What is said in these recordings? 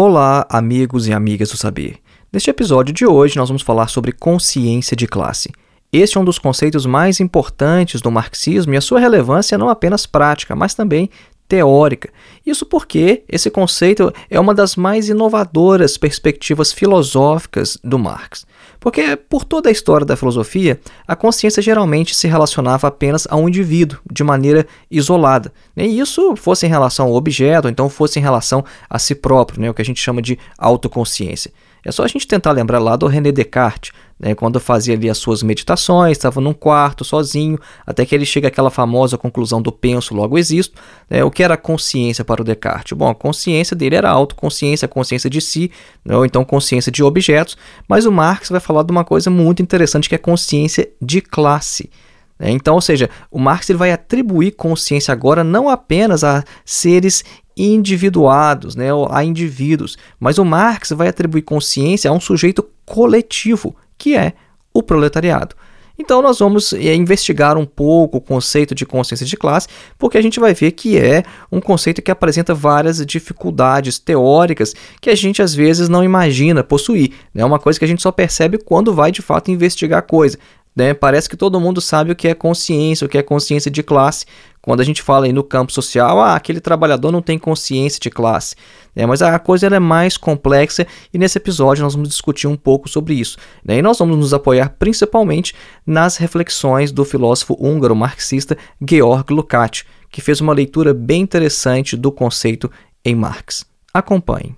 Olá, amigos e amigas do saber. Neste episódio de hoje, nós vamos falar sobre consciência de classe. Este é um dos conceitos mais importantes do marxismo e a sua relevância é não apenas prática, mas também teórica. Isso porque esse conceito é uma das mais inovadoras perspectivas filosóficas do Marx. Porque, por toda a história da filosofia, a consciência geralmente se relacionava apenas a um indivíduo, de maneira isolada. Né? E isso fosse em relação ao objeto, ou então fosse em relação a si próprio, né? o que a gente chama de autoconsciência. É só a gente tentar lembrar lá do René Descartes, né, quando fazia ali as suas meditações, estava num quarto sozinho, até que ele chega àquela famosa conclusão do penso, logo existo. Né, o que era consciência para o Descartes? Bom, a consciência dele era a autoconsciência, consciência de si, né, ou então consciência de objetos, mas o Marx vai falar de uma coisa muito interessante que é consciência de classe. Né. Então, ou seja, o Marx ele vai atribuir consciência agora não apenas a seres individuados, né, a indivíduos, mas o Marx vai atribuir consciência a um sujeito coletivo, que é o proletariado. Então nós vamos é, investigar um pouco o conceito de consciência de classe, porque a gente vai ver que é um conceito que apresenta várias dificuldades teóricas que a gente às vezes não imagina possuir. É né? uma coisa que a gente só percebe quando vai de fato investigar a coisa. Né? Parece que todo mundo sabe o que é consciência, o que é consciência de classe. Quando a gente fala aí no campo social, ah, aquele trabalhador não tem consciência de classe. É, mas a coisa é mais complexa e nesse episódio nós vamos discutir um pouco sobre isso. Né? E nós vamos nos apoiar principalmente nas reflexões do filósofo húngaro marxista Georg Lukács, que fez uma leitura bem interessante do conceito em Marx. Acompanhe.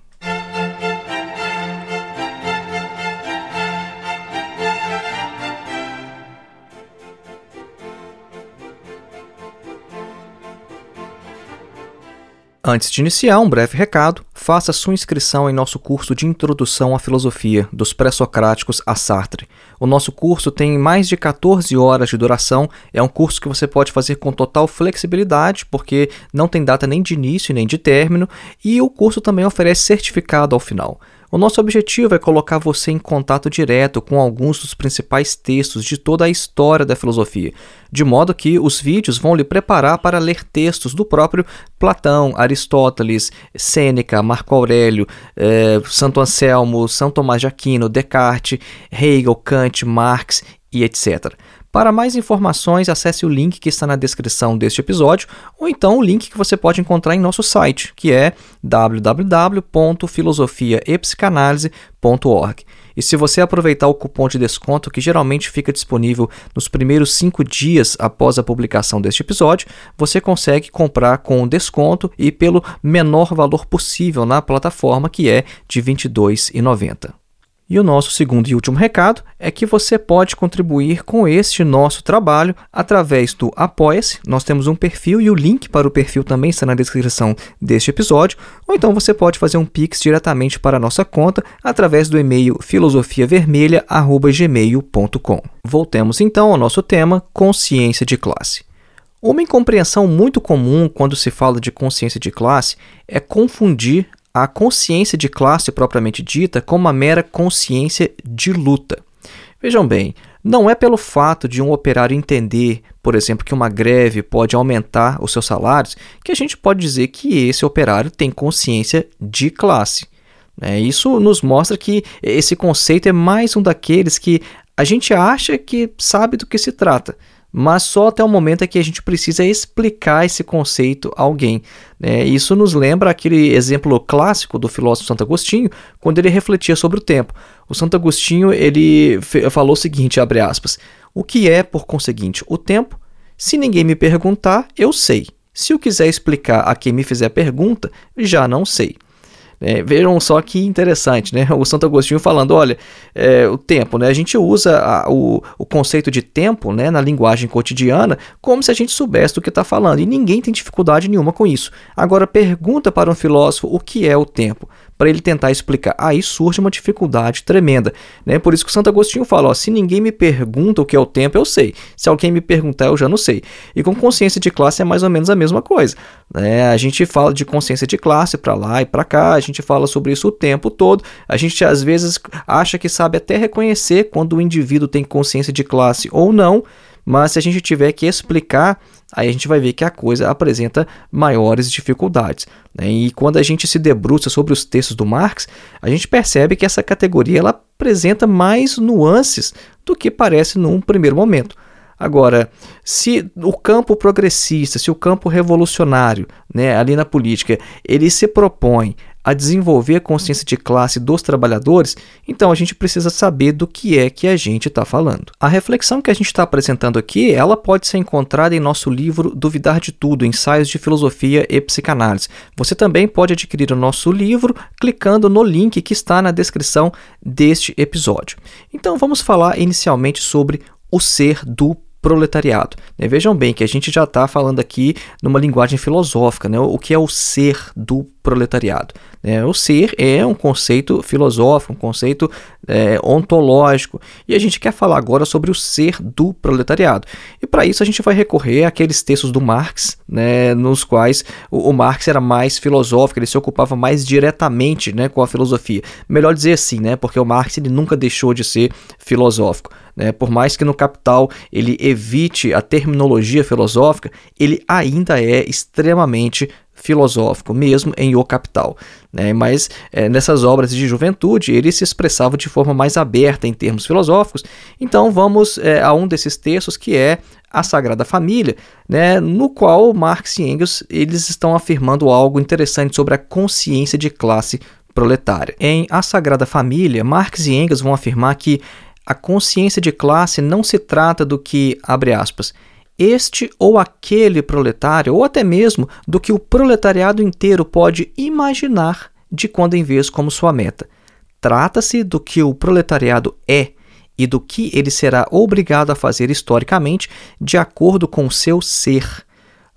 Antes de iniciar, um breve recado: faça sua inscrição em nosso curso de Introdução à Filosofia, dos Pré-Socráticos a Sartre. O nosso curso tem mais de 14 horas de duração, é um curso que você pode fazer com total flexibilidade, porque não tem data nem de início nem de término, e o curso também oferece certificado ao final. O nosso objetivo é colocar você em contato direto com alguns dos principais textos de toda a história da filosofia, de modo que os vídeos vão lhe preparar para ler textos do próprio Platão, Aristóteles, Sêneca, Marco Aurélio, eh, Santo Anselmo, São Tomás de Aquino, Descartes, Hegel, Kant, Marx e etc. Para mais informações, acesse o link que está na descrição deste episódio ou então o link que você pode encontrar em nosso site, que é www.filosofiaepsicanalise.org. E se você aproveitar o cupom de desconto que geralmente fica disponível nos primeiros cinco dias após a publicação deste episódio, você consegue comprar com desconto e pelo menor valor possível na plataforma, que é de R$ 22,90. E o nosso segundo e último recado é que você pode contribuir com este nosso trabalho através do Apoia-se. Nós temos um perfil e o link para o perfil também está na descrição deste episódio. Ou então você pode fazer um Pix diretamente para a nossa conta através do e-mail filosofiavermelha.gmail.com. Voltemos então ao nosso tema consciência de classe. Uma incompreensão muito comum quando se fala de consciência de classe é confundir a consciência de classe propriamente dita como uma mera consciência de luta. Vejam bem, não é pelo fato de um operário entender, por exemplo, que uma greve pode aumentar os seus salários, que a gente pode dizer que esse operário tem consciência de classe. É, isso nos mostra que esse conceito é mais um daqueles que a gente acha que sabe do que se trata, mas só até o momento é que a gente precisa explicar esse conceito a alguém. Né? Isso nos lembra aquele exemplo clássico do filósofo Santo Agostinho, quando ele refletia sobre o tempo. O Santo Agostinho ele falou o seguinte, abre aspas, o que é, por conseguinte, o tempo? Se ninguém me perguntar, eu sei. Se eu quiser explicar a quem me fizer pergunta, já não sei. É, vejam só que interessante, né? O Santo Agostinho falando, olha, é, o tempo, né? A gente usa a, o, o conceito de tempo, né, na linguagem cotidiana, como se a gente soubesse do que está falando, e ninguém tem dificuldade nenhuma com isso. Agora pergunta para um filósofo o que é o tempo para ele tentar explicar. Aí surge uma dificuldade tremenda. Né? Por isso que o Santo Agostinho fala: ó, se ninguém me pergunta o que é o tempo, eu sei. Se alguém me perguntar, eu já não sei. E com consciência de classe é mais ou menos a mesma coisa. Né? A gente fala de consciência de classe para lá e para cá, a gente fala sobre isso o tempo todo. A gente às vezes acha que sabe até reconhecer quando o indivíduo tem consciência de classe ou não mas se a gente tiver que explicar, aí a gente vai ver que a coisa apresenta maiores dificuldades. Né? E quando a gente se debruça sobre os textos do Marx, a gente percebe que essa categoria ela apresenta mais nuances do que parece num primeiro momento. Agora, se o campo progressista, se o campo revolucionário, né, ali na política, ele se propõe a desenvolver a consciência de classe dos trabalhadores, então a gente precisa saber do que é que a gente está falando. A reflexão que a gente está apresentando aqui, ela pode ser encontrada em nosso livro Duvidar de Tudo, Ensaios de Filosofia e Psicanálise. Você também pode adquirir o nosso livro clicando no link que está na descrição deste episódio. Então vamos falar inicialmente sobre o ser do proletariado. Né? Vejam bem que a gente já está falando aqui numa linguagem filosófica, né? o que é o ser do proletariado. Né? O ser é um conceito filosófico, um conceito é, ontológico, e a gente quer falar agora sobre o ser do proletariado. E para isso a gente vai recorrer àqueles textos do Marx, né, nos quais o, o, Marx era mais filosófico, ele se ocupava mais diretamente né, com a filosofia. Melhor dizer assim, né, porque o Marx ele nunca deixou de ser filosófico. Né? Por mais que no Capital ele evite a terminologia filosófica, ele ainda é extremamente filosófico, mesmo em O Capital. Né? Mas é, nessas obras de juventude ele se expressava de forma mais aberta em termos filosóficos. Então vamos é, a um desses textos que é a Sagrada Família, né, no qual Marx e Engels eles estão afirmando algo interessante sobre a consciência de classe proletária. Em A Sagrada Família, Marx e Engels vão afirmar que a consciência de classe não se trata do que, abre aspas, este ou aquele proletário, ou até mesmo do que o proletariado inteiro pode imaginar de quando em vez como sua meta. Trata-se do que o proletariado é e do que ele será obrigado a fazer historicamente de acordo com seu ser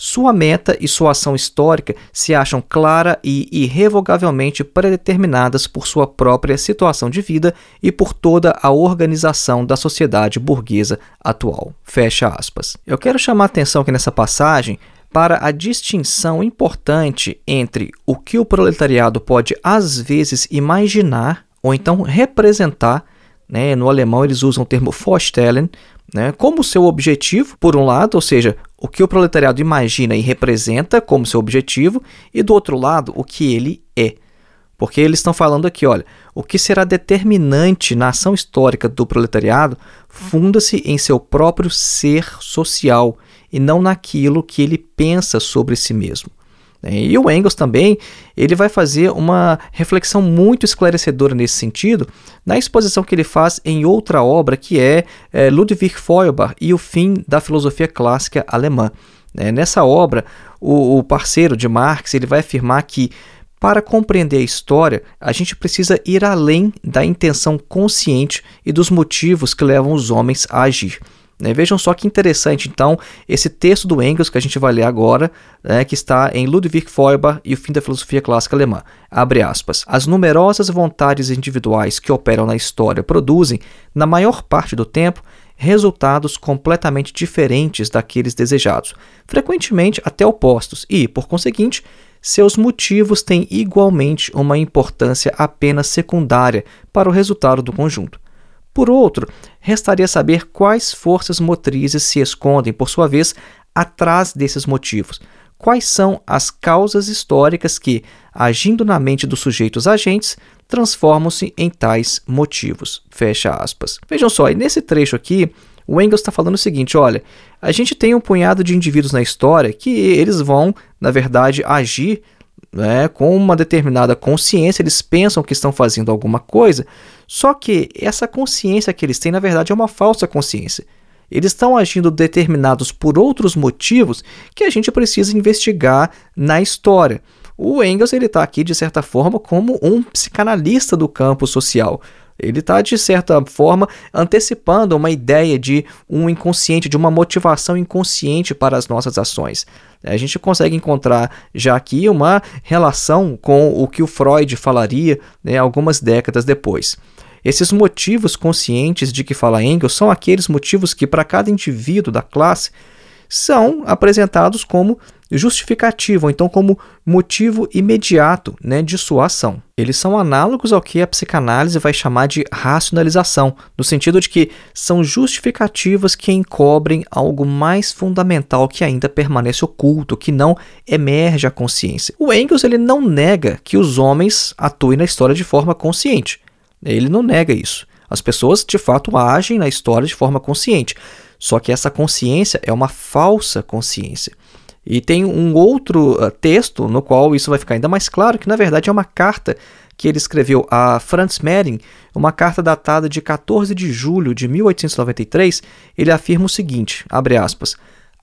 sua meta e sua ação histórica se acham clara e irrevogavelmente predeterminadas por sua própria situação de vida e por toda a organização da sociedade burguesa atual. Fecha aspas. Eu quero chamar a atenção aqui nessa passagem para a distinção importante entre o que o proletariado pode às vezes imaginar ou então representar, né? no alemão eles usam o termo Vorstellen, né, como seu objetivo, por um lado, ou seja, o que o proletariado imagina e representa como seu objetivo, e do outro lado, o que ele é. Porque eles estão falando aqui, olha, o que será determinante na ação histórica do proletariado funda-se em seu próprio ser social e não naquilo que ele pensa sobre si mesmo. Né? E o Engels também ele vai fazer uma reflexão muito esclarecedora nesse sentido na exposição que ele faz em outra obra que é, é Ludwig Feuerbach e o fim da filosofia clássica alemã. Né? Nessa obra, o, o parceiro de Marx ele vai afirmar que para compreender a história, a gente precisa ir além da intenção consciente e dos motivos que levam os homens a agir. Né? Vejam só que interessante, então, esse texto do Engels que a gente vai ler agora, né, que está em Ludwig Feuerbach e o fim da filosofia clássica alemã. Abre aspas. As numerosas vontades individuais que operam na história produzem, na maior parte do tempo, resultados completamente diferentes daqueles desejados, frequentemente até opostos, e, por conseguinte, seus motivos têm igualmente uma importância apenas secundária para o resultado do conjunto. Por outro, restaria saber quais forças motrizes se escondem, por sua vez, atrás desses motivos. Quais são as causas históricas que, agindo na mente dos sujeitos agentes, transformam-se em tais motivos. Fecha aspas. Vejam só, e nesse trecho aqui, o Engels está falando o seguinte: olha, a gente tem um punhado de indivíduos na história que eles vão, na verdade, agir né, com uma determinada consciência, eles pensam que estão fazendo alguma coisa, só que essa consciência que eles têm, na verdade, é uma falsa consciência. Eles estão agindo determinados por outros motivos que a gente precisa investigar na história. O Engels ele está aqui de certa forma como um psicanalista do campo social. Ele está, de certa forma, antecipando uma ideia de um inconsciente, de uma motivação inconsciente para as nossas ações. A gente consegue encontrar já aqui uma relação com o que o Freud falaria né, algumas décadas depois. Esses motivos conscientes de que fala Engels são aqueles motivos que, para cada indivíduo da classe, são apresentados como justificativo, ou então como motivo imediato né, de sua ação. Eles são análogos ao que a psicanálise vai chamar de racionalização, no sentido de que são justificativas que encobrem algo mais fundamental que ainda permanece oculto, que não emerge à consciência. O Engels ele não nega que os homens atuem na história de forma consciente. Ele não nega isso. As pessoas de fato agem na história de forma consciente. Só que essa consciência é uma falsa consciência. E tem um outro uh, texto no qual isso vai ficar ainda mais claro, que na verdade é uma carta que ele escreveu a Franz Mehring, uma carta datada de 14 de julho de 1893. Ele afirma o seguinte, abre aspas,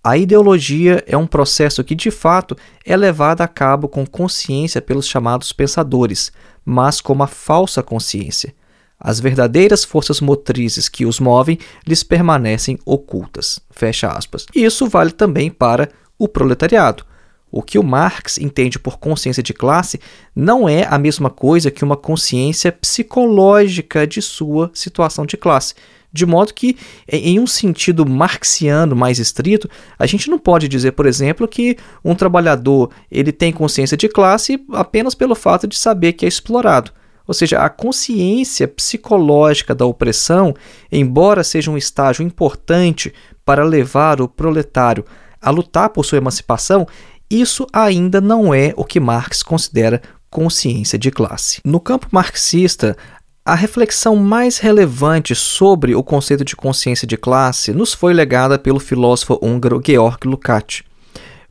a ideologia é um processo que, de fato, é levado a cabo com consciência pelos chamados pensadores, mas com uma falsa consciência. As verdadeiras forças motrizes que os movem lhes permanecem ocultas. Fecha aspas. Isso vale também para o proletariado. O que o Marx entende por consciência de classe não é a mesma coisa que uma consciência psicológica de sua situação de classe. De modo que, em um sentido marxiano mais estrito, a gente não pode dizer, por exemplo, que um trabalhador ele tem consciência de classe apenas pelo fato de saber que é explorado. Ou seja, a consciência psicológica da opressão, embora seja um estágio importante para levar o proletário a lutar por sua emancipação, isso ainda não é o que Marx considera consciência de classe. No campo marxista, a reflexão mais relevante sobre o conceito de consciência de classe nos foi legada pelo filósofo húngaro Georg Lukács.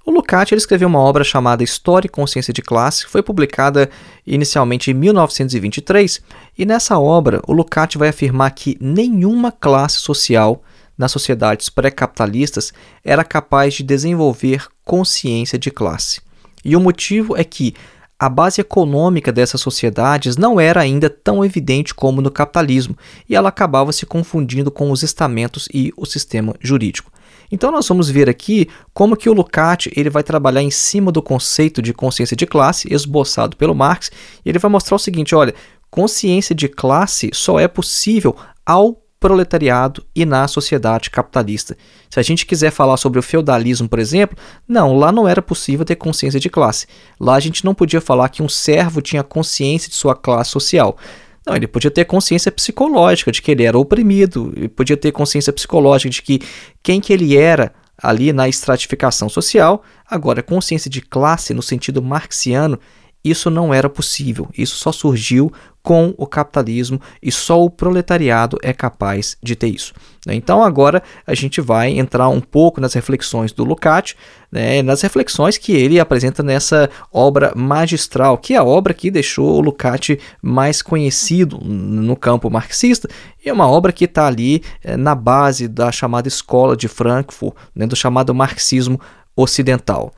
O Lukács escreveu uma obra chamada História e Consciência de Classe, que foi publicada inicialmente em 1923, e nessa obra o Lukács vai afirmar que nenhuma classe social nas sociedades pré-capitalistas era capaz de desenvolver consciência de classe. E o motivo é que a base econômica dessas sociedades não era ainda tão evidente como no capitalismo, e ela acabava se confundindo com os estamentos e o sistema jurídico. Então nós vamos ver aqui como que o Lukács ele vai trabalhar em cima do conceito de consciência de classe esboçado pelo Marx, e ele vai mostrar o seguinte, olha, consciência de classe só é possível ao proletariado e na sociedade capitalista. Se a gente quiser falar sobre o feudalismo, por exemplo, não, lá não era possível ter consciência de classe. Lá a gente não podia falar que um servo tinha consciência de sua classe social. Não, ele podia ter consciência psicológica de que ele era oprimido, ele podia ter consciência psicológica de que quem que ele era ali na estratificação social. Agora, consciência de classe no sentido marxiano isso não era possível. Isso só surgiu com o capitalismo e só o proletariado é capaz de ter isso. Né? Então agora a gente vai entrar um pouco nas reflexões do Lukács, né, nas reflexões que ele apresenta nessa obra magistral, que é a obra que deixou o Lukács mais conhecido no campo marxista, e é uma obra que está ali é, na base da chamada escola de Frankfurt, né, do chamado marxismo ocidental.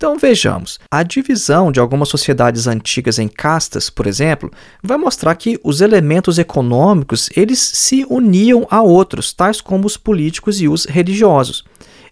Então vejamos, a divisão de algumas sociedades antigas em castas, por exemplo, vai mostrar que os elementos econômicos eles se uniam a outros, tais como os políticos e os religiosos.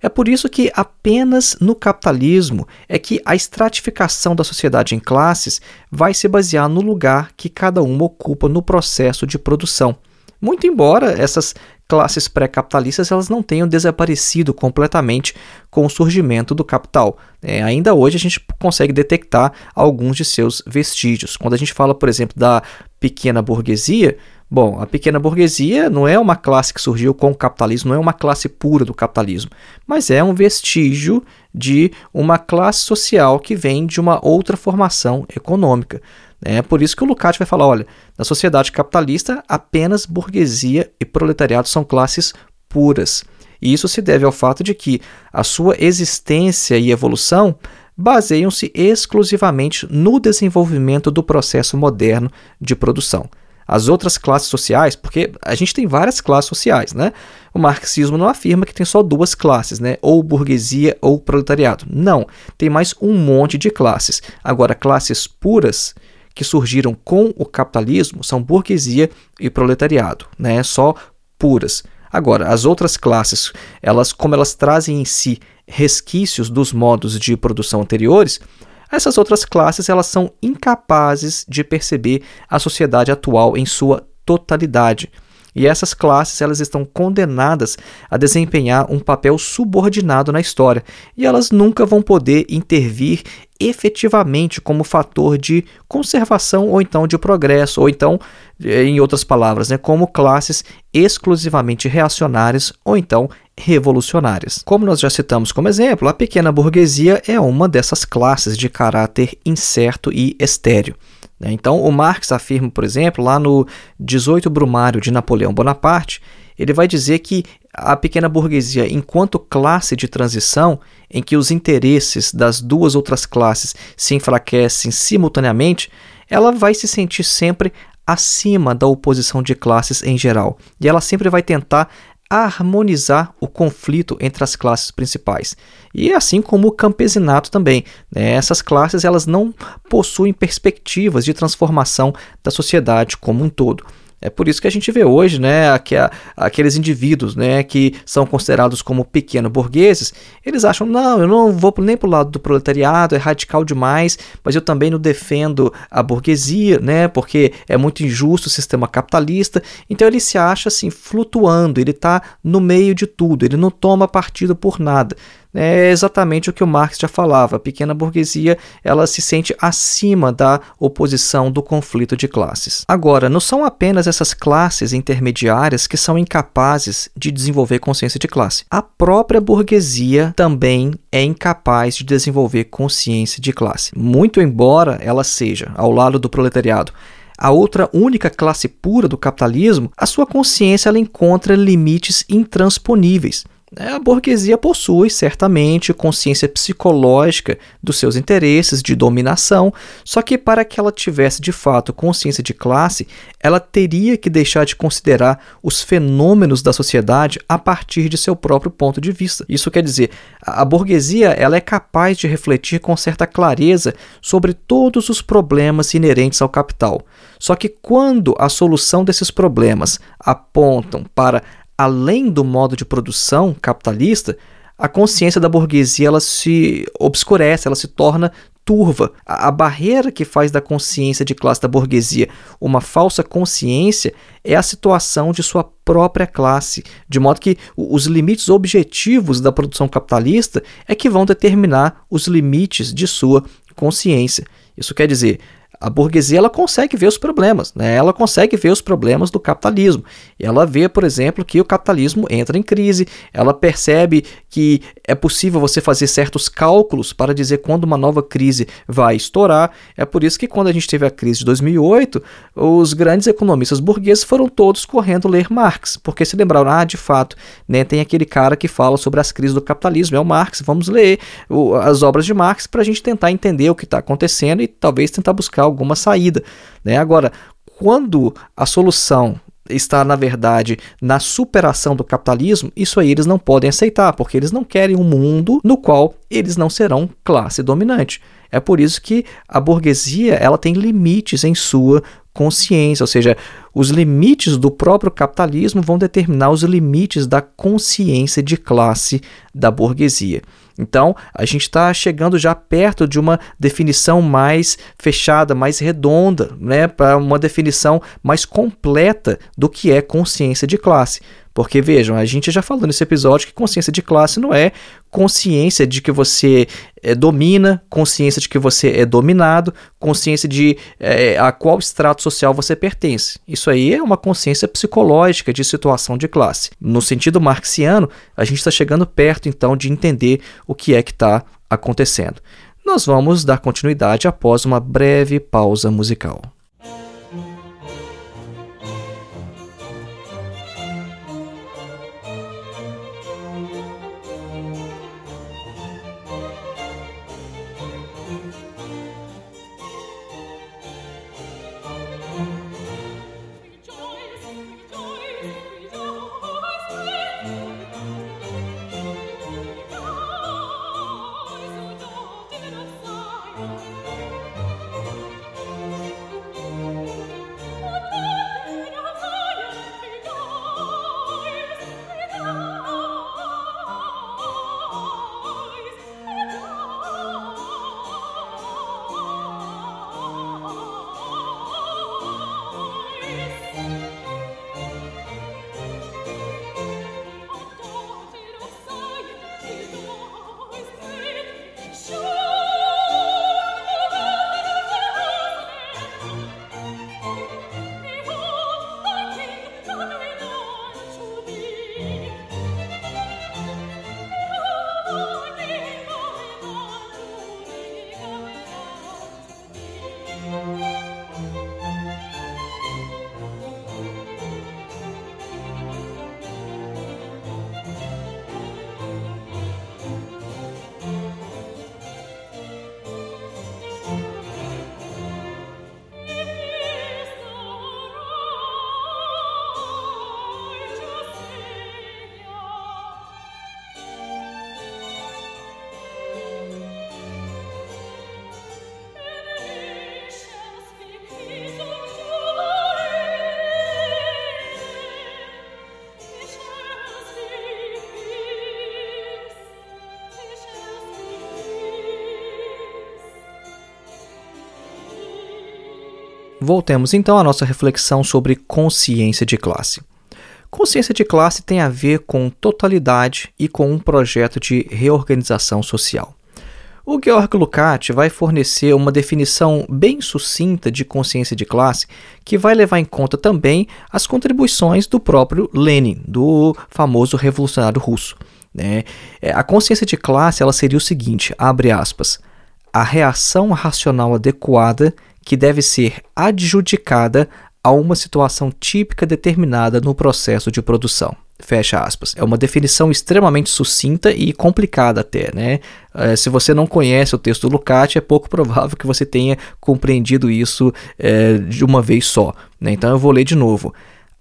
É por isso que apenas no capitalismo é que a estratificação da sociedade em classes vai se basear no lugar que cada uma ocupa no processo de produção. Muito embora essas classes pré-capitalistas elas não tenham desaparecido completamente com o surgimento do capital. É, ainda hoje a gente consegue detectar alguns de seus vestígios. Quando a gente fala, por exemplo, da pequena burguesia, bom, a pequena burguesia não é uma classe que surgiu com o capitalismo, não é uma classe pura do capitalismo, mas é um vestígio de uma classe social que vem de uma outra formação econômica. É por isso que o Lukács vai falar: olha, na sociedade capitalista, apenas burguesia e proletariado são classes puras. E isso se deve ao fato de que a sua existência e evolução baseiam-se exclusivamente no desenvolvimento do processo moderno de produção. As outras classes sociais, porque a gente tem várias classes sociais, né? O marxismo não afirma que tem só duas classes, né? Ou burguesia ou proletariado. Não, tem mais um monte de classes. Agora, classes puras que surgiram com o capitalismo são burguesia e proletariado, né? Só puras. Agora, as outras classes, elas como elas trazem em si resquícios dos modos de produção anteriores, essas outras classes elas são incapazes de perceber a sociedade atual em sua totalidade. E essas classes elas estão condenadas a desempenhar um papel subordinado na história, e elas nunca vão poder intervir efetivamente como fator de conservação ou então de progresso, ou então, em outras palavras, né, como classes exclusivamente reacionárias ou então revolucionárias. Como nós já citamos como exemplo, a pequena burguesia é uma dessas classes de caráter incerto e estéreo. Né? Então, o Marx afirma, por exemplo, lá no 18 Brumário de Napoleão Bonaparte, ele vai dizer que a pequena burguesia, enquanto classe de transição, em que os interesses das duas outras classes se enfraquecem simultaneamente, ela vai se sentir sempre acima da oposição de classes em geral. E ela sempre vai tentar harmonizar o conflito entre as classes principais. E assim como o campesinato também. Né? Essas classes elas não possuem perspectivas de transformação da sociedade como um todo. É por isso que a gente vê hoje né, aqueles indivíduos né, que são considerados como pequeno burgueses, eles acham, não, eu não vou nem para o lado do proletariado, é radical demais, mas eu também não defendo a burguesia, né, porque é muito injusto o sistema capitalista. Então ele se acha assim, flutuando, ele está no meio de tudo, ele não toma partido por nada é exatamente o que o Marx já falava. A pequena burguesia ela se sente acima da oposição do conflito de classes. Agora, não são apenas essas classes intermediárias que são incapazes de desenvolver consciência de classe. A própria burguesia também é incapaz de desenvolver consciência de classe. Muito embora ela seja, ao lado do proletariado, a outra única classe pura do capitalismo, a sua consciência ela encontra limites intransponíveis. É, a burguesia possui certamente consciência psicológica dos seus interesses de dominação, só que para que ela tivesse de fato consciência de classe, ela teria que deixar de considerar os fenômenos da sociedade a partir de seu próprio ponto de vista. Isso quer dizer, a burguesia ela é capaz de refletir com certa clareza sobre todos os problemas inerentes ao capital. Só que quando a solução desses problemas apontam para além do modo de produção capitalista, a consciência da burguesia ela se obscurece, ela se torna turva. A, a, barreira que faz da consciência de classe da burguesia uma falsa consciência é a situação de sua própria classe, de modo que os limites objetivos da produção capitalista é que vão determinar os limites de sua consciência. Isso quer dizer, a burguesia ela consegue ver os problemas, né? ela consegue ver os problemas do capitalismo. Ela vê, por exemplo, que o capitalismo entra em crise, ela percebe que é possível você fazer certos cálculos para dizer quando uma nova crise vai estourar. É por isso que quando a gente teve a crise de 2008, os grandes economistas burgueses foram todos correndo ler Marx, porque se lembraram, ah, de fato, né, tem aquele cara que fala sobre as crises do capitalismo, é o Marx, vamos ler as obras de Marx para a gente tentar entender o que está acontecendo e talvez tentar buscar alguma saída. Né? Agora, quando a solução está, na verdade, na superação do capitalismo, isso aí eles não podem aceitar, porque eles não querem um mundo no qual eles não serão classe dominante. É por isso que a burguesia ela tem limites em sua consciência, ou seja, os limites do próprio capitalismo vão determinar os limites da consciência de classe da burguesia. Então, a gente está chegando já perto de uma definição mais fechada, mais redonda, né, para uma definição mais completa do que é consciência de classe. Porque vejam, a gente já falou nesse episódio que consciência de classe não é consciência de que você é, domina, consciência de que você é dominado, consciência de é, a qual extrato social você pertence. Isso aí é uma consciência psicológica de situação de classe. No sentido marxiano, a gente está chegando perto então de entender o que é que está acontecendo. Nós vamos dar continuidade após uma breve pausa musical. Voltemos então à nossa reflexão sobre consciência de classe. Consciência de classe tem a ver com totalidade e com um projeto de reorganização social. O Georg Lukács vai fornecer uma definição bem sucinta de consciência de classe que vai levar em conta também as contribuições do próprio Lenin, do famoso revolucionário russo. Né? É, a consciência de classe ela seria o seguinte, abre aspas, a reação racional adequada que deve ser adjudicada a uma situação típica determinada no processo de produção. Fecha aspas. É uma definição extremamente sucinta e complicada até, né? É, se você não conhece o texto do Lukács, é pouco provável que você tenha compreendido isso é, de uma vez só. Né? Então eu vou ler de novo.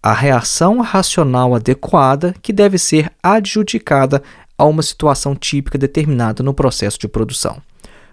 A reação racional adequada que deve ser adjudicada a uma situação típica determinada no processo de produção.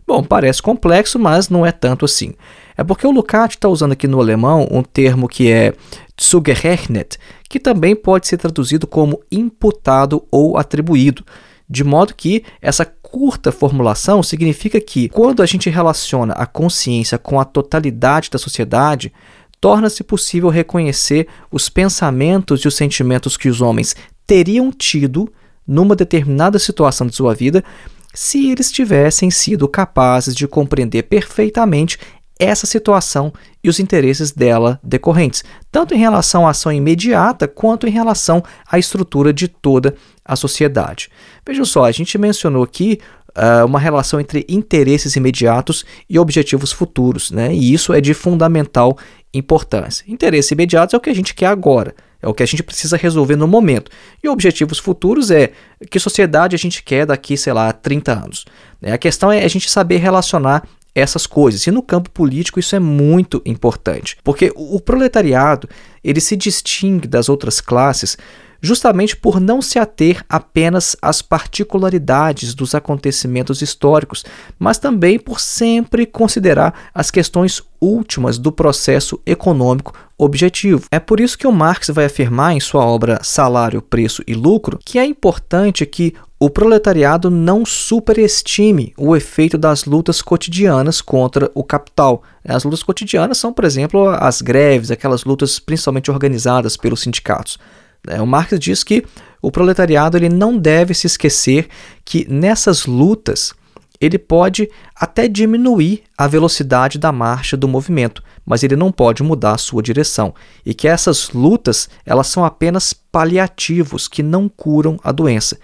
Bom, parece complexo, mas não é tanto assim. É porque o Lukács está usando aqui no alemão um termo que é zugerechnet, que também pode ser traduzido como imputado ou atribuído, de modo que essa curta formulação significa que, quando a gente relaciona a consciência com a totalidade da sociedade, torna-se possível reconhecer os pensamentos e os sentimentos que os homens teriam tido numa determinada situação de sua vida se eles tivessem sido capazes de compreender perfeitamente essa situação e os interesses dela decorrentes, tanto em relação à ação imediata quanto em relação à estrutura de toda a sociedade. Vejam só, a gente mencionou aqui uh, uma relação entre interesses imediatos e objetivos futuros, né? e isso é de fundamental importância. Interesses imediatos é o que a gente quer agora. É o que a gente precisa resolver no momento. E objetivos futuros é que sociedade a gente quer daqui, sei lá, 30 anos. Né? A questão é a gente saber relacionar essas coisas. E no campo político isso é muito importante, porque o proletariado, ele se distingue das outras classes justamente por não se ater apenas às particularidades dos acontecimentos históricos, mas também por sempre considerar as questões últimas do processo econômico objetivo. É por isso que o Marx vai afirmar em sua obra Salário, Preço e Lucro que é importante que o proletariado não superestime o efeito das lutas cotidianas contra o capital. As lutas cotidianas são, por exemplo, as greves, aquelas lutas principalmente organizadas pelos sindicatos. É, o Marx diz que o proletariado ele não deve se esquecer que nessas lutas ele pode até diminuir a velocidade da marcha do movimento, mas ele não pode mudar a sua direção, e que essas lutas elas são apenas paliativos que não curam a doença.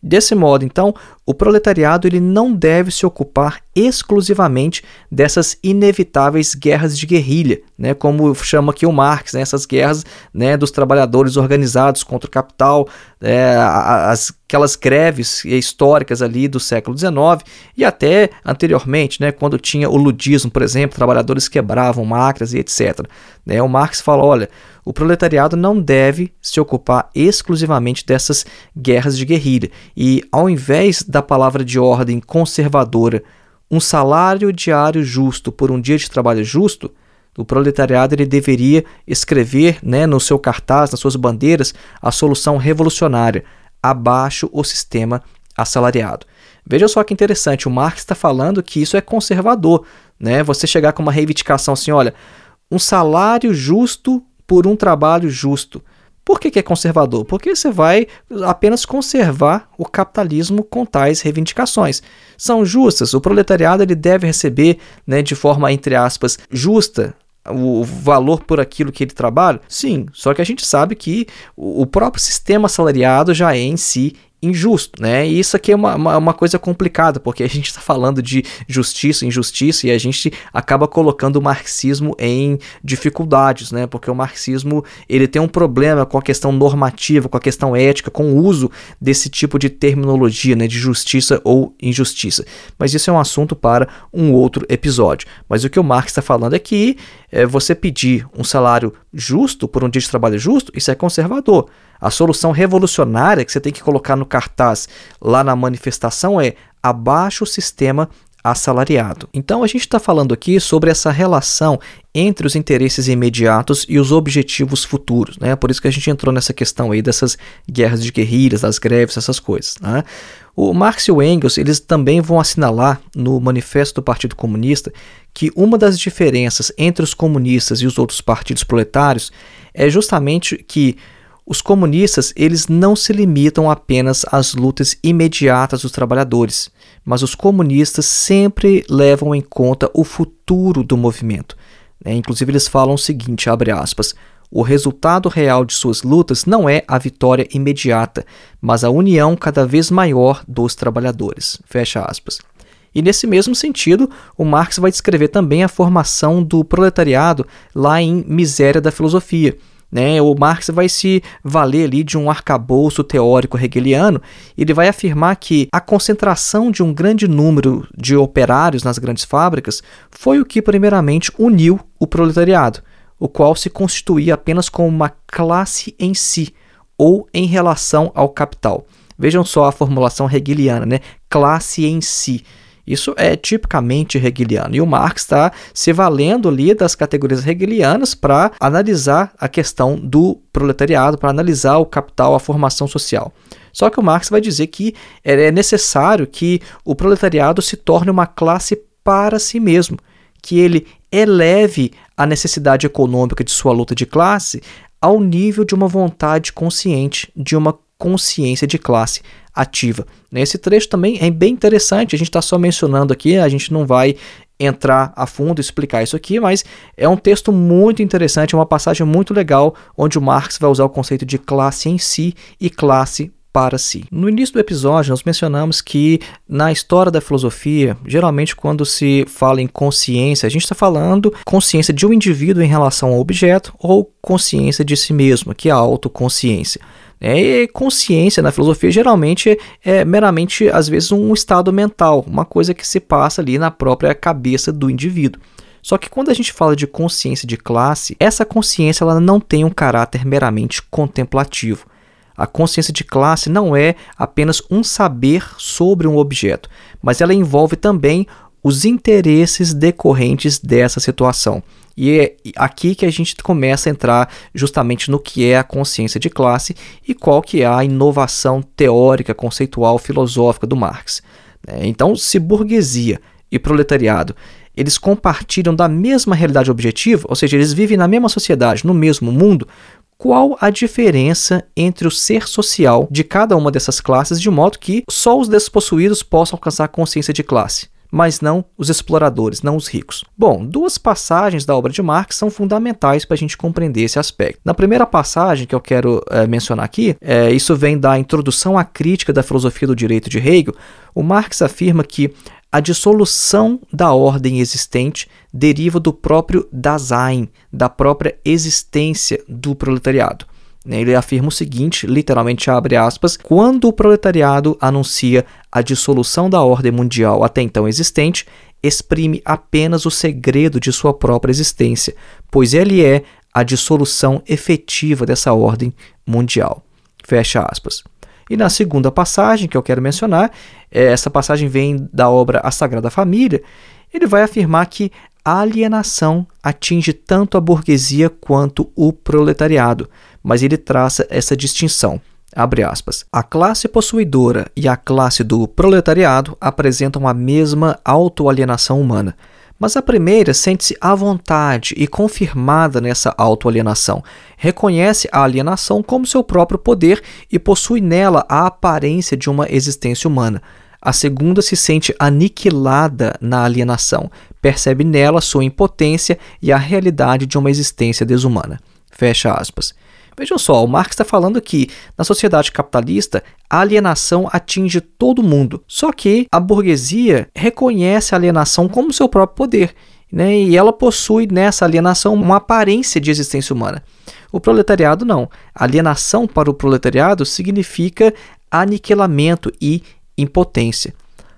Desse modo, então, o proletariado ele não deve se ocupar exclusivamente dessas inevitáveis guerras de guerrilha, né, como chama aqui o Marx, né, essas guerras né, dos trabalhadores organizados contra o capital, é, as, aquelas greves históricas ali do século XIX e até anteriormente, né, quando tinha o ludismo, por exemplo, trabalhadores quebravam máquinas e etc. Né, o Marx fala, olha, o proletariado não deve se ocupar exclusivamente dessas guerras de guerrilha. E ao invés da palavra de ordem conservadora, um salário diário justo por um dia de trabalho justo, o proletariado ele deveria escrever né, no seu cartaz, nas suas bandeiras, a solução revolucionária: abaixo o sistema assalariado. Veja só que interessante, o Marx está falando que isso é conservador. Né? Você chegar com uma reivindicação assim: olha, um salário justo por um trabalho justo. Por que, que, é conservador? Porque você vai apenas conservar o capitalismo com tais reivindicações. São justas, o proletariado ele deve receber né, de forma, entre aspas, justa o valor por aquilo que ele trabalha? Sim, só que a gente sabe que o próprio sistema assalariado já é em si injusto, né? E isso aqui é uma, uma, uma coisa complicada, porque a gente está falando de justiça, injustiça, e a gente acaba colocando o marxismo em dificuldades, né? Porque o marxismo ele tem um problema com a questão normativa, com a questão ética, com o uso desse tipo de terminologia, né? De justiça ou injustiça. Mas isso é um assunto para um outro episódio. Mas o que o Marx está falando é que é, você pedir um salário justo por um dia de trabalho justo, isso é conservador. A solução revolucionária que você tem que colocar no cartaz lá na manifestação é abaixo o sistema assalariado. Então a gente está falando aqui sobre essa relação entre os interesses imediatos e os objetivos futuros, né? Por isso que a gente entrou nessa questão aí dessas guerras de guerrilhas, das greves, essas coisas, né? O Marx e o Engels, eles também vão assinalar no Manifesto do Partido Comunista que uma das diferenças entre os comunistas e os outros partidos proletários é justamente que os comunistas, eles não se limitam apenas às lutas imediatas dos trabalhadores, mas os comunistas sempre levam em conta o futuro do movimento. Né? Inclusive eles falam o seguinte, abre aspas, o resultado real de suas lutas não é a vitória imediata, mas a união cada vez maior dos trabalhadores. Fecha aspas. E nesse mesmo sentido, o Marx vai descrever também a formação do proletariado lá em Miséria da Filosofia. Né? O Marx vai se valer ali de um arcabouço teórico hegeliano. Ele vai afirmar que a concentração de um grande número de operários nas grandes fábricas foi o que primeiramente uniu o proletariado o qual se constituía apenas como uma classe em si ou em relação ao capital. Vejam só a formulação hegeliana, né? Classe em si. Isso é tipicamente hegeliano. E o Marx está se valendo ali das categorias hegelianas para analisar a questão do proletariado, para analisar o capital, a formação social. Só que o Marx vai dizer que é necessário que o proletariado se torne uma classe para si mesmo, que ele eleve a necessidade econômica de sua luta de classe ao nível de uma vontade consciente, de uma consciência de classe ativa. Esse trecho também é bem interessante, a gente está só mencionando aqui, a gente não vai entrar a fundo e explicar isso aqui, mas é um texto muito interessante, é uma passagem muito legal, onde o Marx vai usar o conceito de classe em si e classe para si. No início do episódio, nós mencionamos que na história da filosofia, geralmente quando se fala em consciência, a gente está falando consciência de um indivíduo em relação ao objeto ou consciência de si mesmo, que é a autoconsciência. É, consciência na filosofia geralmente é meramente, às vezes, um estado mental, uma coisa que se passa ali na própria cabeça do indivíduo. Só que quando a gente fala de consciência de classe, essa consciência ela não tem um caráter meramente contemplativo. A consciência de classe não é apenas um saber sobre um objeto, mas ela envolve também os interesses decorrentes dessa situação. E é aqui que a gente começa a entrar justamente no que é a consciência de classe e qual que é a inovação teórica, conceitual, filosófica do Marx. É, então, se burguesia e proletariado eles compartilham da mesma realidade objetiva, ou seja, eles vivem na mesma sociedade, no mesmo mundo, qual a diferença entre o ser social de cada uma dessas classes, de modo que só os despossuídos possam alcançar consciência de classe, mas não os exploradores, não os ricos. Bom, duas passagens da obra de Marx são fundamentais para a gente compreender esse aspecto. Na primeira passagem que eu quero é, mencionar aqui, é, isso vem da Introdução à Crítica da Filosofia do Direito de Hegel, o Marx afirma que a dissolução da ordem existente deriva do próprio Dasein, da própria existência do proletariado. Ele afirma o seguinte, literalmente abre aspas, quando o proletariado anuncia a dissolução da ordem mundial até então existente, exprime apenas o segredo de sua própria existência, pois ele é a dissolução efetiva dessa ordem mundial. Fecha aspas. E na segunda passagem que eu quero mencionar, é, essa passagem vem da obra A Sagrada Família, ele vai afirmar que a alienação atinge tanto a burguesia quanto o proletariado, mas ele traça essa distinção. Abre aspas. A classe possuidora e a classe do proletariado apresentam a mesma autoalienação humana. Mas a primeira sente-se à vontade e confirmada nessa autoalienação. Reconhece a alienação como seu próprio poder e possui nela a aparência de uma existência humana. A segunda se sente aniquilada na alienação, percebe nela sua impotência e a realidade de uma existência desumana. Fecha aspas. Vejam só, o Marx está falando que na sociedade capitalista a alienação atinge todo mundo. Só que a burguesia reconhece a alienação como seu próprio poder. Né? E ela possui nessa alienação uma aparência de existência humana. O proletariado não. Alienação para o proletariado significa aniquilamento e impotência.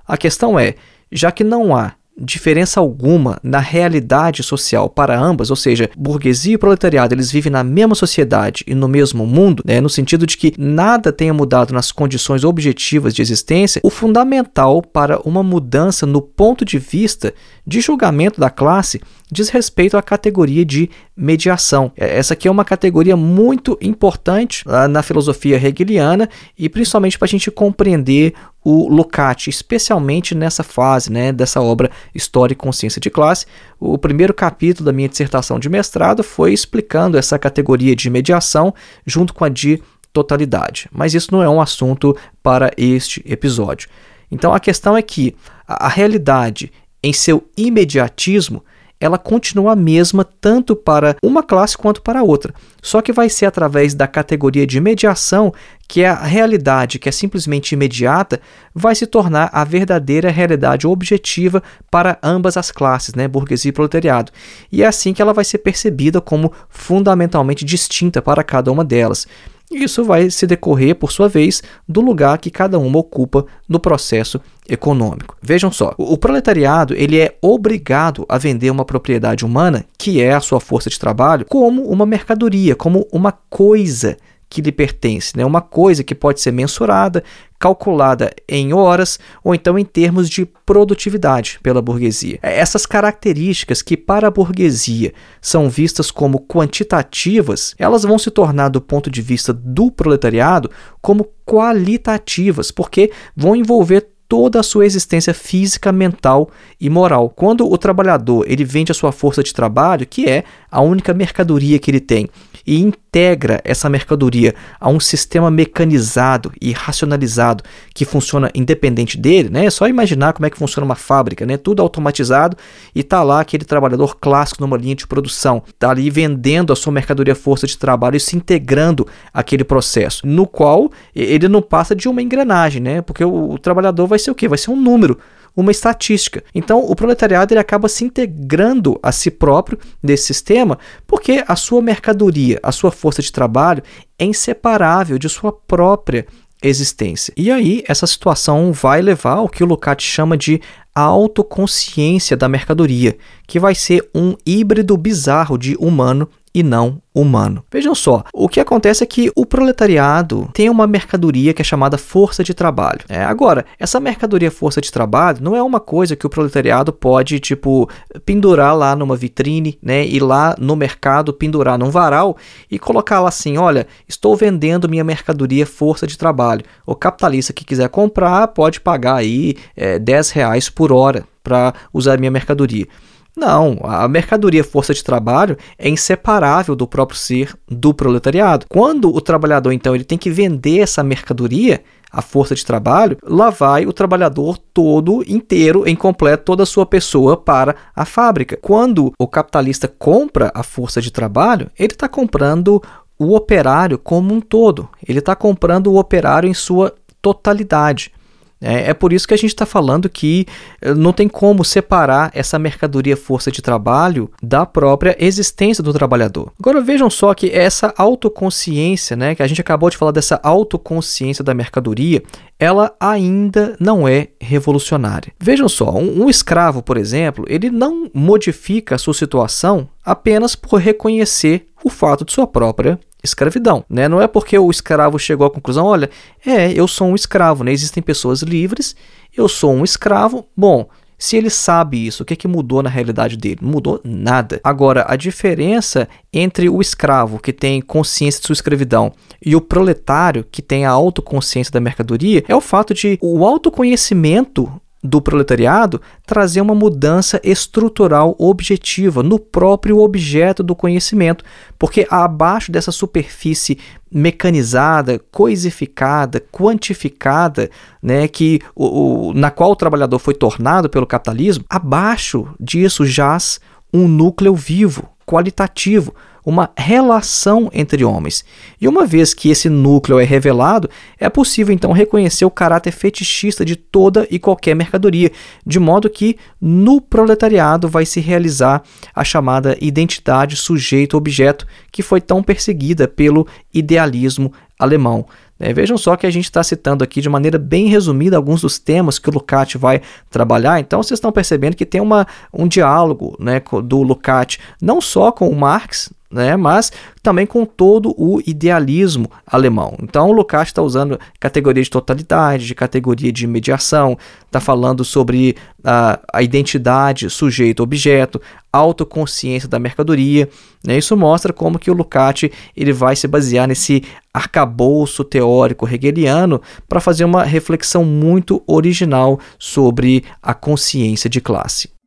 A questão é, já que não há diferença alguma na realidade social para ambas, ou seja, burguesia e proletariado, eles vivem na mesma sociedade e no mesmo mundo, né, no sentido de que nada tenha mudado nas condições objetivas de existência, o fundamental para uma mudança no ponto de vista de julgamento da classe diz respeito à categoria de mediação. É, essa aqui é uma categoria muito importante na filosofia hegeliana e principalmente para a gente compreender o Lukács, especialmente nessa fase né, dessa obra História e Consciência de Classe. O primeiro capítulo da minha dissertação de mestrado foi explicando essa categoria de mediação junto com a de totalidade. Mas isso não é um assunto para este episódio. Então a questão é que a realidade, em seu imediatismo, ela continua a mesma tanto para uma classe quanto para outra. Só que vai ser através da categoria de mediação que a realidade, que é simplesmente imediata, vai se tornar a verdadeira realidade objetiva para ambas as classes, né, burguesia e proletariado. E é assim que ela vai ser percebida como fundamentalmente distinta para cada uma delas. Isso vai se decorrer, por sua vez, do lugar que cada uma ocupa no processo econômico. Vejam só, o proletariado ele é obrigado a vender uma propriedade humana, que é a sua força de trabalho, como uma mercadoria, como uma coisa que lhe pertence, né? uma coisa que pode ser mensurada, calculada em horas ou então em termos de produtividade pela burguesia. É, essas características que para a burguesia são vistas como quantitativas, elas vão se tornar do ponto de vista do proletariado como qualitativas, porque vão envolver toda a sua existência física, mental e moral. Quando o trabalhador ele vende a sua força de trabalho, que é a única mercadoria que ele tem, e integra essa mercadoria a um sistema mecanizado e racionalizado que funciona independente dele, né? É só imaginar como é que funciona uma fábrica, né? Tudo automatizado e tá lá aquele trabalhador clássico numa linha de produção, tá ali vendendo a sua mercadoria força de trabalho e se integrando aquele processo, no qual ele não passa de uma engrenagem, né? Porque o, o trabalhador vai ser o quê? Vai ser um número uma estatística. Então, o proletariado ele acaba se integrando a si próprio nesse sistema porque a sua mercadoria, a sua força de trabalho é inseparável de sua própria existência. E aí, essa situação vai levar ao que o Lukács chama de autoconsciência da mercadoria, que vai ser um híbrido bizarro de humano e não humano. Vejam só, o que acontece é que o proletariado tem uma mercadoria que é chamada força de trabalho. É, agora, essa mercadoria força de trabalho não é uma coisa que o proletariado pode, tipo, pendurar lá numa vitrine, né, ir lá no mercado, pendurar num varal e colocar lá assim, olha, estou vendendo minha mercadoria força de trabalho. O capitalista que quiser comprar pode pagar aí é, 10 reais por hora para usar minha mercadoria. Não, a mercadoria força de trabalho é inseparável do próprio ser do proletariado. Quando o trabalhador então ele tem que vender essa mercadoria, a força de trabalho, lá vai o trabalhador todo inteiro, em completo, toda a sua pessoa para a fábrica. Quando o capitalista compra a força de trabalho, ele está comprando o operário como um todo. Ele está comprando o operário em sua totalidade. É, é por isso que a gente está falando que eh, não tem como separar essa mercadoria força de trabalho da própria existência do trabalhador. Agora vejam só que essa autoconsciência, né, que a gente acabou de falar dessa autoconsciência da mercadoria, ela ainda não é revolucionária. Vejam só, um, um escravo, por exemplo, ele não modifica a sua situação apenas por reconhecer o fato de sua própria escravidão, né? Não é porque o escravo chegou à conclusão, olha, é, eu sou um escravo, né? Existem pessoas livres, eu sou um escravo. Bom, se ele sabe isso, o que, é que mudou na realidade dele? Não mudou nada. Agora, a diferença entre o escravo, que tem consciência de sua escravidão, e o proletário, que tem a autoconsciência da mercadoria, é o fato de o autoconhecimento do proletariado trazer uma mudança estrutural objetiva no próprio objeto do conhecimento, porque abaixo dessa superfície mecanizada, coisificada, quantificada, né, que o, o, na qual o trabalhador foi tornado pelo capitalismo, abaixo disso jaz um núcleo vivo, qualitativo, uma relação entre homens. E uma vez que esse núcleo é revelado, é possível então reconhecer o caráter fetichista de toda e qualquer mercadoria, de modo que no proletariado vai se realizar a chamada identidade sujeito-objeto, que foi tão perseguida pelo idealismo alemão. É, vejam só que a gente está citando aqui de maneira bem resumida alguns dos temas que o Lukács vai trabalhar, então vocês estão percebendo que tem uma, um diálogo né, do Lukács não só com o Marx, né, mas também com todo o idealismo alemão. Então, o Lukács está usando categoria de totalidade, de categoria de mediação, está falando sobre a, a identidade sujeito-objeto, autoconsciência da mercadoria. Né, isso mostra como que o Lukács ele vai se basear nesse arcabouço teórico hegeliano para fazer uma reflexão muito original sobre a consciência de classe.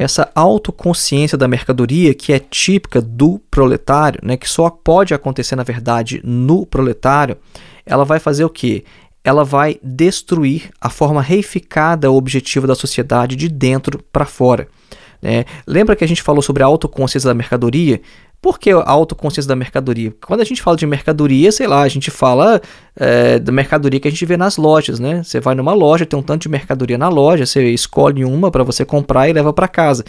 Essa autoconsciência da mercadoria que é típica do proletário, né, que só pode acontecer na verdade no proletário, ela vai fazer o quê? Ela vai destruir a forma reificada objetiva da sociedade de dentro para fora. Né? Lembra que a gente falou sobre a autoconsciência da mercadoria? Por que a autoconsciência da mercadoria? Quando a gente fala de mercadoria, sei lá, a gente fala é, da mercadoria que a gente vê nas lojas, né? Você vai numa loja, tem um tanto de mercadoria na loja, você escolhe uma para você comprar e leva para casa.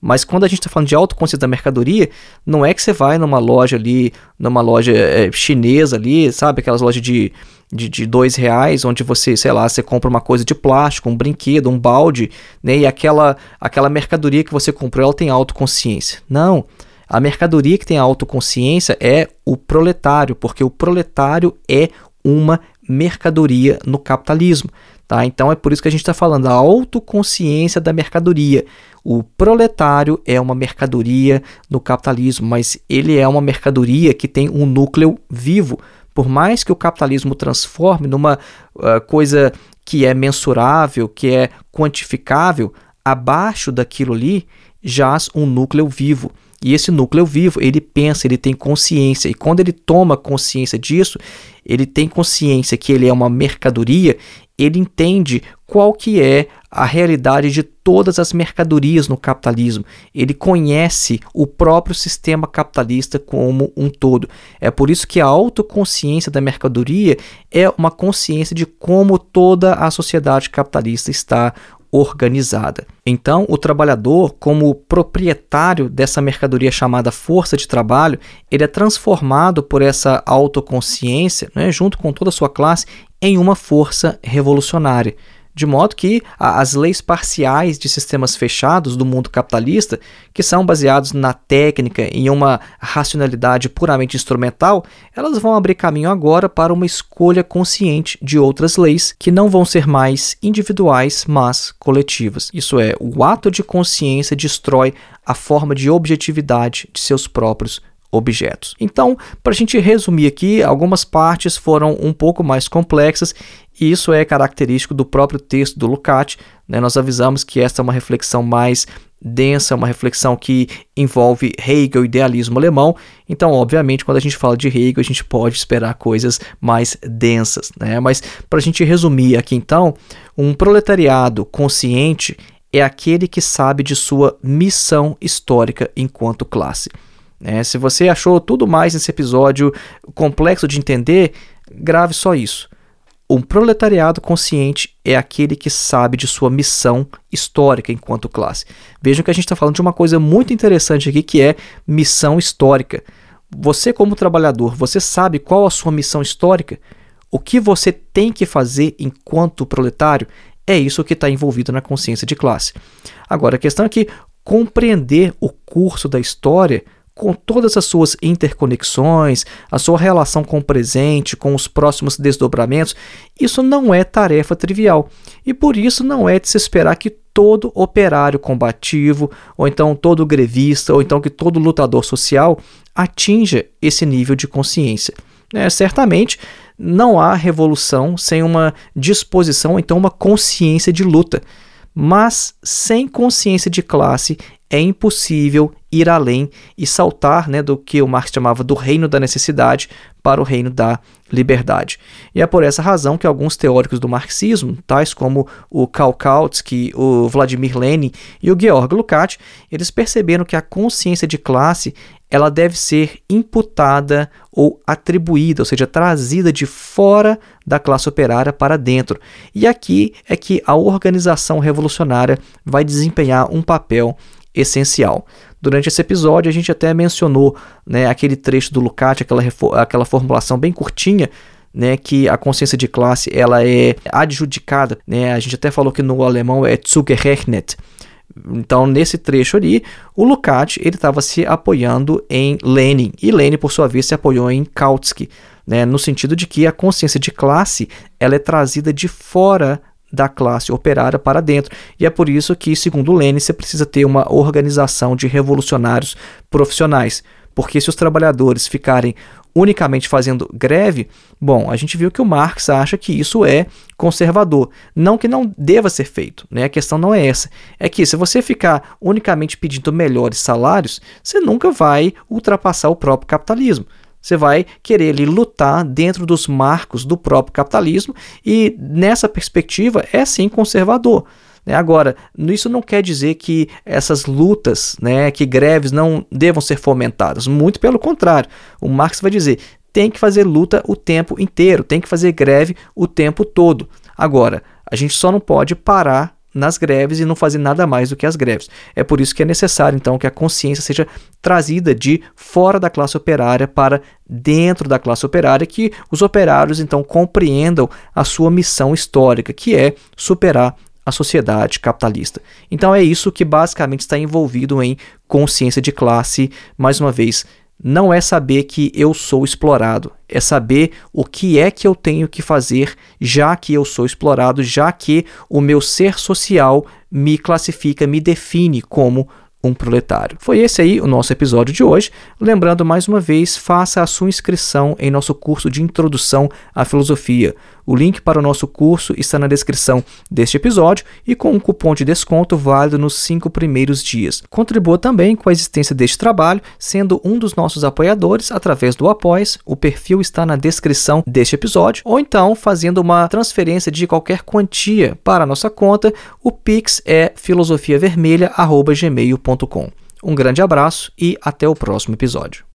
Mas quando a gente está falando de autoconsciência da mercadoria, não é que você vai numa loja ali, numa loja é, chinesa ali, sabe? Aquelas lojas de, de, de dois reais, onde você, sei lá, você compra uma coisa de plástico, um brinquedo, um balde, né? E aquela, aquela mercadoria que você comprou, ela tem autoconsciência. Não. Não. A mercadoria que tem autoconsciência é o proletário, porque o proletário é uma mercadoria no capitalismo. Tá? Então é por isso que a gente está falando da autoconsciência da mercadoria. O proletário é uma mercadoria no capitalismo, mas ele é uma mercadoria que tem um núcleo vivo. Por mais que o capitalismo transforme numa uh, coisa que é mensurável, que é quantificável, abaixo daquilo ali jaz um núcleo vivo. E esse núcleo vivo, ele pensa, ele tem consciência. E quando ele toma consciência disso, ele tem consciência que ele é uma mercadoria, ele entende qual que é a realidade de todas as mercadorias no capitalismo. Ele conhece o próprio sistema capitalista como um todo. É por isso que a autoconsciência da mercadoria é uma consciência de como toda a sociedade capitalista está organizada. Então, o trabalhador, como proprietário dessa mercadoria chamada força de trabalho, ele é transformado por essa autoconsciência, né, junto com toda a sua classe, em uma força revolucionária de modo que as leis parciais de sistemas fechados do mundo capitalista, que são baseados na técnica e em uma racionalidade puramente instrumental, elas vão abrir caminho agora para uma escolha consciente de outras leis que não vão ser mais individuais, mas coletivas. Isso é, o ato de consciência destrói a forma de objetividade de seus próprios objetos. Então, para a gente resumir aqui, algumas partes foram um pouco mais complexas e isso é característico do próprio texto do Lukács. Né? Nós avisamos que esta é uma reflexão mais densa, uma reflexão que envolve Hegel, idealismo alemão. Então, obviamente, quando a gente fala de Hegel, a gente pode esperar coisas mais densas. Né? Mas, para a gente resumir aqui, então, um proletariado consciente é aquele que sabe de sua missão histórica enquanto classe. É, se você achou tudo mais nesse episódio complexo de entender, grave só isso. Um proletariado consciente é aquele que sabe de sua missão histórica enquanto classe. Vejam que a gente está falando de uma coisa muito interessante aqui que é missão histórica. Você, como trabalhador, você sabe qual a sua missão histórica? O que você tem que fazer enquanto proletário? É isso que está envolvido na consciência de classe. Agora, a questão é que compreender o curso da história com todas as suas interconexões, a sua relação com o presente, com os próximos desdobramentos, isso não é tarefa trivial. E por isso não é de se esperar que todo operário combativo, ou então todo grevista, ou então que todo lutador social atinja esse nível de consciência. É, certamente não há revolução sem uma disposição, então uma consciência de luta. Mas sem consciência de classe é impossível ir além e saltar né, do que o Marx chamava do reino da necessidade para o reino da liberdade. E é por essa razão que alguns teóricos do marxismo, tais como o Karl Kautsky, o Vladimir Lenin e o Georg Lukács, eles perceberam que a consciência de classe ela deve ser imputada ou atribuída, ou seja, trazida de fora da classe operária para dentro. E aqui é que a organização revolucionária vai desempenhar um papel essencial. Durante esse episódio, a gente até mencionou né, aquele trecho do Lukács, aquela, aquela formulação bem curtinha, né, que a consciência de classe ela é adjudicada. Né, a gente até falou que no alemão é zugerechnet. Então, nesse trecho ali, o Lukács estava se apoiando em Lenin, e Lenin, por sua vez, se apoiou em Kautsky, né, no sentido de que a consciência de classe ela é trazida de fora da classe operária para dentro. E é por isso que, segundo Lenin, você precisa ter uma organização de revolucionários profissionais. Porque se os trabalhadores ficarem unicamente fazendo greve, bom, a gente viu que o Marx acha que isso é conservador. Não que não deva ser feito, né? A questão não é essa. É que se você ficar unicamente pedindo melhores salários, você nunca vai ultrapassar o próprio capitalismo. Você vai querer lutar dentro dos marcos do próprio capitalismo e, nessa perspectiva, é sim conservador. Né? Agora, isso não quer dizer que essas lutas, né, que greves não devam ser fomentadas. Muito pelo contrário. O Marx vai dizer tem que fazer luta o tempo inteiro, tem que fazer greve o tempo todo. Agora, a gente só não pode parar nas greves e não fazer nada mais do que as greves. É por isso que é necessário, então, que a consciência seja trazida de fora da classe operária para dentro da classe operária, que os operários, então, compreendam a sua missão histórica, que é superar a sociedade capitalista. Então é isso que basicamente está envolvido em consciência de classe, mais uma vez, não é saber que eu sou explorado, é saber o que é que eu tenho que fazer já que eu sou explorado, já que o meu ser social me classifica, me define como um proletário. Foi esse aí o nosso episódio de hoje. Lembrando mais uma vez, faça a sua inscrição em nosso curso de introdução à filosofia. O link para o nosso curso está na descrição deste episódio e com um cupom de desconto válido nos cinco primeiros dias. Contribua também com a existência deste trabalho, sendo um dos nossos apoiadores através do Apoies. O perfil está na descrição deste episódio, ou então fazendo uma transferência de qualquer quantia para a nossa conta. O Pix é filosofiavermelha.gmail.com. Um grande abraço e até o próximo episódio.